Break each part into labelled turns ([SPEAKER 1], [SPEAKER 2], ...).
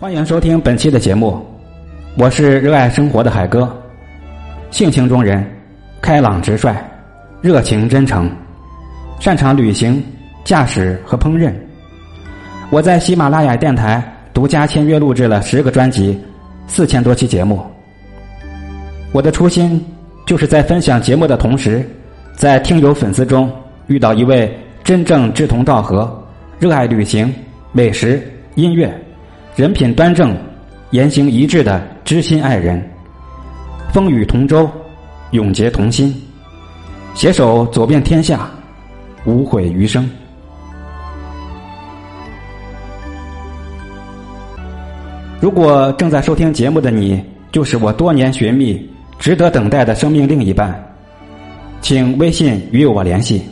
[SPEAKER 1] 欢迎收听本期的节目，我是热爱生活的海哥，性情中人，开朗直率，热情真诚，擅长旅行、驾驶和烹饪。我在喜马拉雅电台独家签约录制了十个专辑，四千多期节目。我的初心就是在分享节目的同时，在听友粉丝中遇到一位真正志同道合、热爱旅行、美食、音乐。人品端正、言行一致的知心爱人，风雨同舟，永结同心，携手走遍天下，无悔余生。如果正在收听节目的你，就是我多年寻觅、值得等待的生命另一半，请微信与我联系。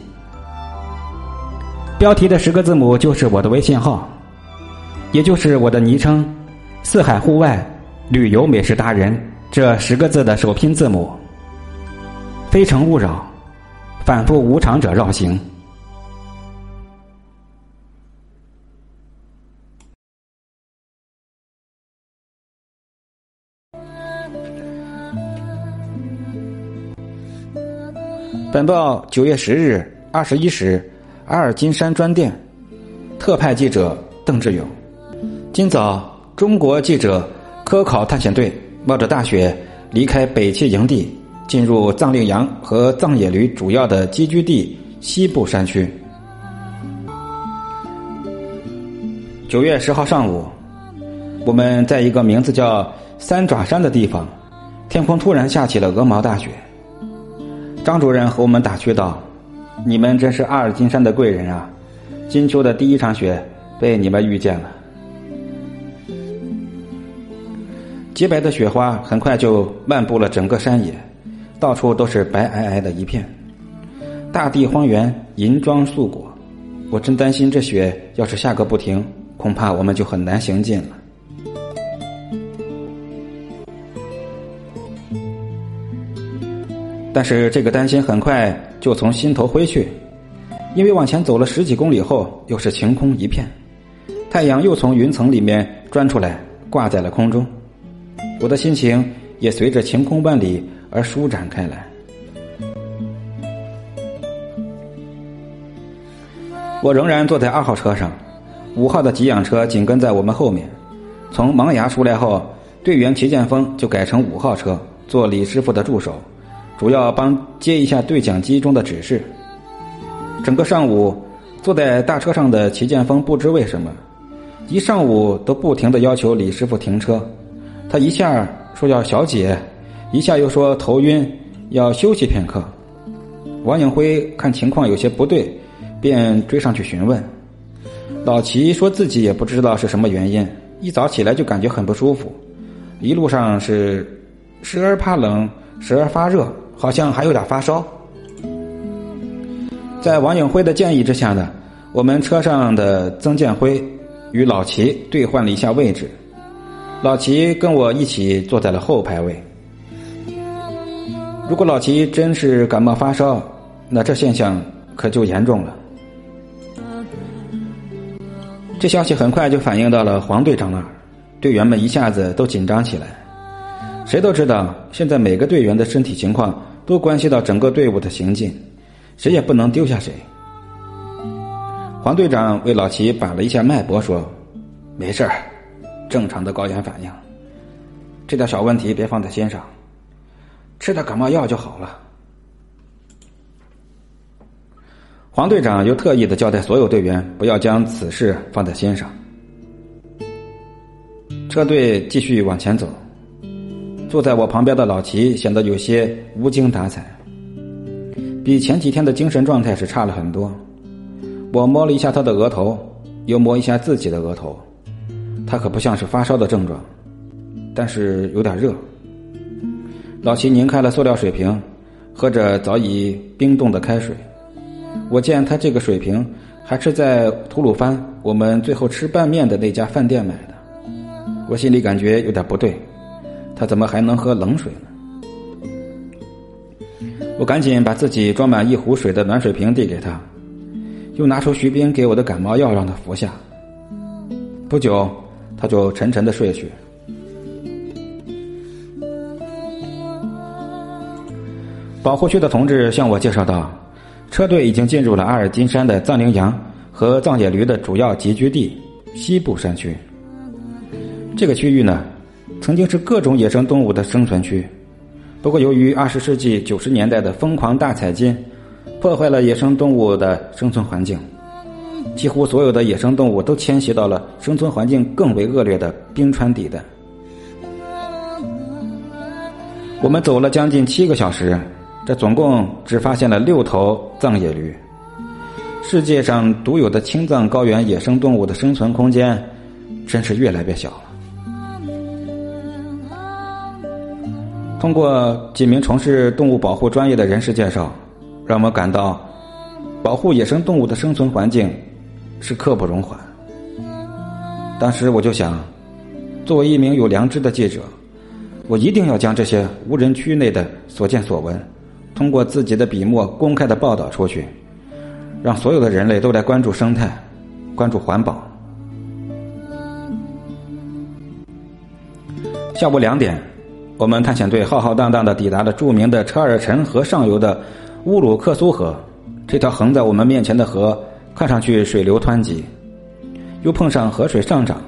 [SPEAKER 1] 标题的十个字母就是我的微信号。也就是我的昵称“四海户外旅游美食达人”这十个字的首拼字母。非诚勿扰，反复无常者绕行。本报九月十日二十一时，阿尔金山专电，特派记者邓志勇。今早，中国记者科考探险队冒着大雪离开北汽营地，进入藏羚羊和藏野驴主要的栖居地西部山区。九月十号上午，我们在一个名字叫三爪山的地方，天空突然下起了鹅毛大雪。张主任和我们打趣道：“你们真是阿尔金山的贵人啊！金秋的第一场雪被你们遇见了。”洁白的雪花很快就漫布了整个山野，到处都是白皑皑的一片，大地荒原，银装素裹。我真担心这雪要是下个不停，恐怕我们就很难行进了。但是这个担心很快就从心头挥去，因为往前走了十几公里后，又是晴空一片，太阳又从云层里面钻出来，挂在了空中。我的心情也随着晴空万里而舒展开来。我仍然坐在二号车上，五号的给养车紧跟在我们后面。从盲崖出来后，队员齐建峰就改成五号车做李师傅的助手，主要帮接一下对讲机中的指示。整个上午，坐在大车上的齐建峰不知为什么，一上午都不停的要求李师傅停车。他一下说要小解，一下又说头晕，要休息片刻。王永辉看情况有些不对，便追上去询问。老齐说自己也不知道是什么原因，一早起来就感觉很不舒服，一路上是时而怕冷，时而发热，好像还有点发烧。在王永辉的建议之下呢，我们车上的曾建辉与老齐兑换了一下位置。老齐跟我一起坐在了后排位。如果老齐真是感冒发烧，那这现象可就严重了。这消息很快就反映到了黄队长那儿，队员们一下子都紧张起来。谁都知道，现在每个队员的身体情况都关系到整个队伍的行进，谁也不能丢下谁。黄队长为老齐把了一下脉搏，说：“没事儿。”正常的高原反应，这点小问题别放在心上，吃点感冒药就好了。黄队长又特意的交代所有队员不要将此事放在心上。车队继续往前走，坐在我旁边的老齐显得有些无精打采，比前几天的精神状态是差了很多。我摸了一下他的额头，又摸一下自己的额头。他可不像是发烧的症状，但是有点热。老齐拧开了塑料水瓶，喝着早已冰冻的开水。我见他这个水瓶还是在吐鲁番我们最后吃拌面的那家饭店买的，我心里感觉有点不对，他怎么还能喝冷水呢？我赶紧把自己装满一壶水的暖水瓶递给他，又拿出徐斌给我的感冒药让他服下。不久。他就沉沉的睡去。保护区的同志向我介绍道，车队已经进入了阿尔金山的藏羚羊和藏野驴的主要集居地西部山区。这个区域呢，曾经是各种野生动物的生存区，不过由于二十世纪九十年代的疯狂大采金，破坏了野生动物的生存环境，几乎所有的野生动物都迁徙到了生存环境更为恶劣的冰川地带。我们走了将近七个小时。这总共只发现了六头藏野驴。世界上独有的青藏高原野生动物的生存空间，真是越来越小了。通过几名从事动物保护专业的人士介绍，让我们感到，保护野生动物的生存环境是刻不容缓。当时我就想，作为一名有良知的记者，我一定要将这些无人区内的所见所闻。通过自己的笔墨公开的报道出去，让所有的人类都来关注生态，关注环保。下午两点，我们探险队浩浩荡荡的抵达了著名的车尔臣河上游的乌鲁克苏河。这条横在我们面前的河，看上去水流湍急，又碰上河水上涨，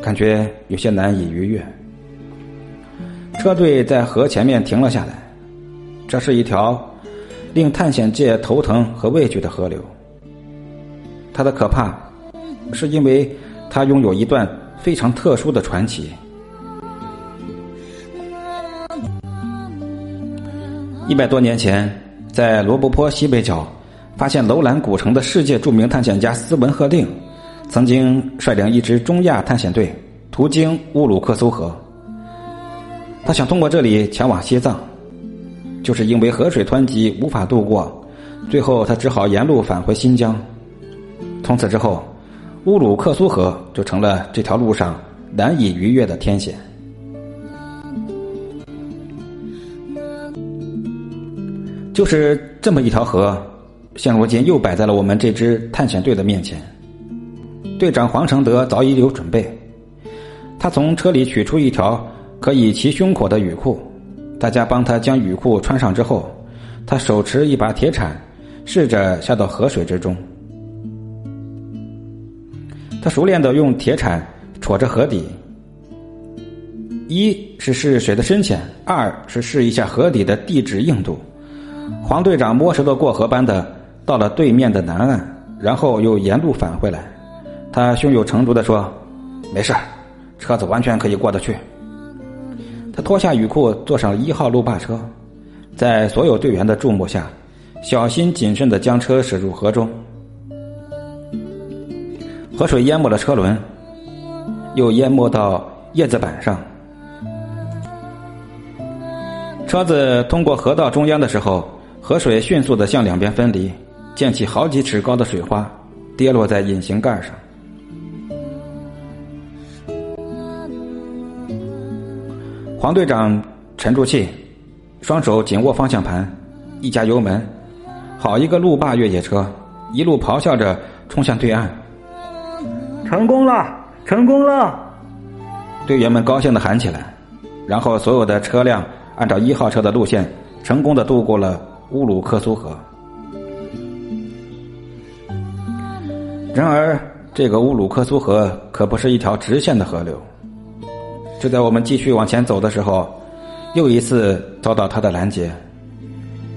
[SPEAKER 1] 感觉有些难以逾越。车队在河前面停了下来。这是一条令探险界头疼和畏惧的河流。它的可怕，是因为它拥有一段非常特殊的传奇。一百多年前，在罗布泊西北角发现楼兰古城的世界著名探险家斯文赫定，曾经率领一支中亚探险队途经乌鲁克苏河。他想通过这里前往西藏。就是因为河水湍急无法渡过，最后他只好沿路返回新疆。从此之后，乌鲁克苏河就成了这条路上难以逾越的天险。就是这么一条河，现如今又摆在了我们这支探险队的面前。队长黄承德早已有准备，他从车里取出一条可以骑胸口的雨裤。大家帮他将雨裤穿上之后，他手持一把铁铲，试着下到河水之中。他熟练的用铁铲戳着河底，一是试水的深浅，二是试一下河底的地质硬度。黄队长摸石头过河般的到了对面的南岸，然后又沿路返回来。他胸有成竹的说：“没事车子完全可以过得去。”他脱下雨裤，坐上一号路霸车，在所有队员的注目下，小心谨慎的将车驶入河中。河水淹没了车轮，又淹没到叶子板上。车子通过河道中央的时候，河水迅速的向两边分离，溅起好几尺高的水花，跌落在引擎盖上。黄队长沉住气，双手紧握方向盘，一加油门，好一个路霸越野车，一路咆哮着冲向对岸。
[SPEAKER 2] 成功了，成功了！
[SPEAKER 1] 队员们高兴的喊起来。然后所有的车辆按照一号车的路线，成功的渡过了乌鲁克苏河。然而，这个乌鲁克苏河可不是一条直线的河流。就在我们继续往前走的时候，又一次遭到他的拦截，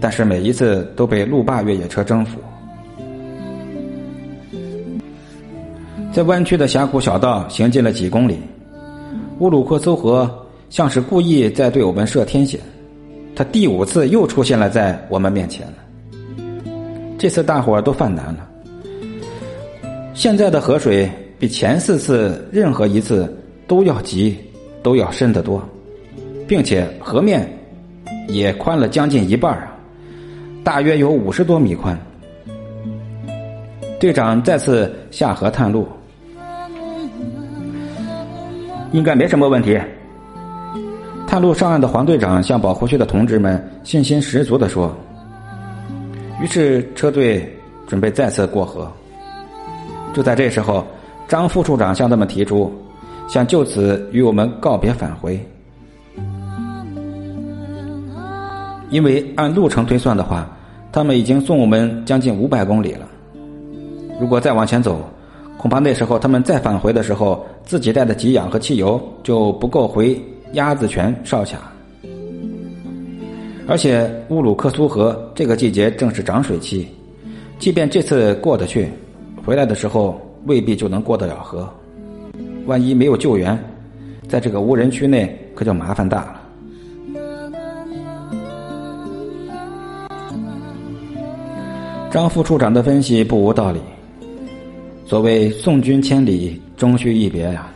[SPEAKER 1] 但是每一次都被路霸越野车征服。在弯曲的峡谷小道行进了几公里，乌鲁克苏河像是故意在对我们设天险，他第五次又出现了在我们面前了。这次大伙儿都犯难了，现在的河水比前四次任何一次都要急。都要深得多，并且河面也宽了将近一半啊，大约有五十多米宽。队长再次下河探路，应该没什么问题。探路上岸的黄队长向保护区的同志们信心十足的说。于是车队准备再次过河。就在这时候，张副处长向他们提出。想就此与我们告别返回。因为按路程推算的话，他们已经送我们将近五百公里了。如果再往前走，恐怕那时候他们再返回的时候，自己带的给养和汽油就不够回鸭子泉哨卡。而且乌鲁克苏河这个季节正是涨水期，即便这次过得去，回来的时候未必就能过得了河。万一没有救援，在这个无人区内可就麻烦大了。张副处长的分析不无道理。所谓送君千里，终须一别呀。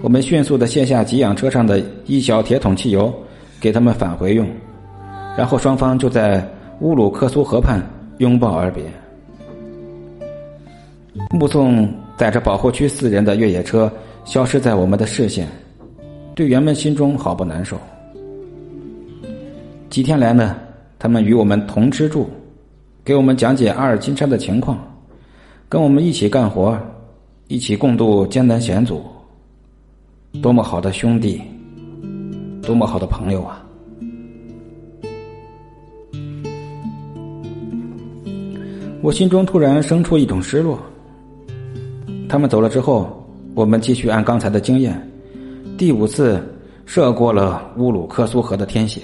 [SPEAKER 1] 我们迅速的卸下给养车上的一小铁桶汽油，给他们返回用，然后双方就在乌鲁克苏河畔拥抱而别。目送载着保护区四人的越野车消失在我们的视线，队员们心中好不难受。几天来呢，他们与我们同吃住。给我们讲解阿尔金山的情况，跟我们一起干活，一起共度艰难险阻，多么好的兄弟，多么好的朋友啊！我心中突然生出一种失落。他们走了之后，我们继续按刚才的经验，第五次射过了乌鲁克苏河的天险。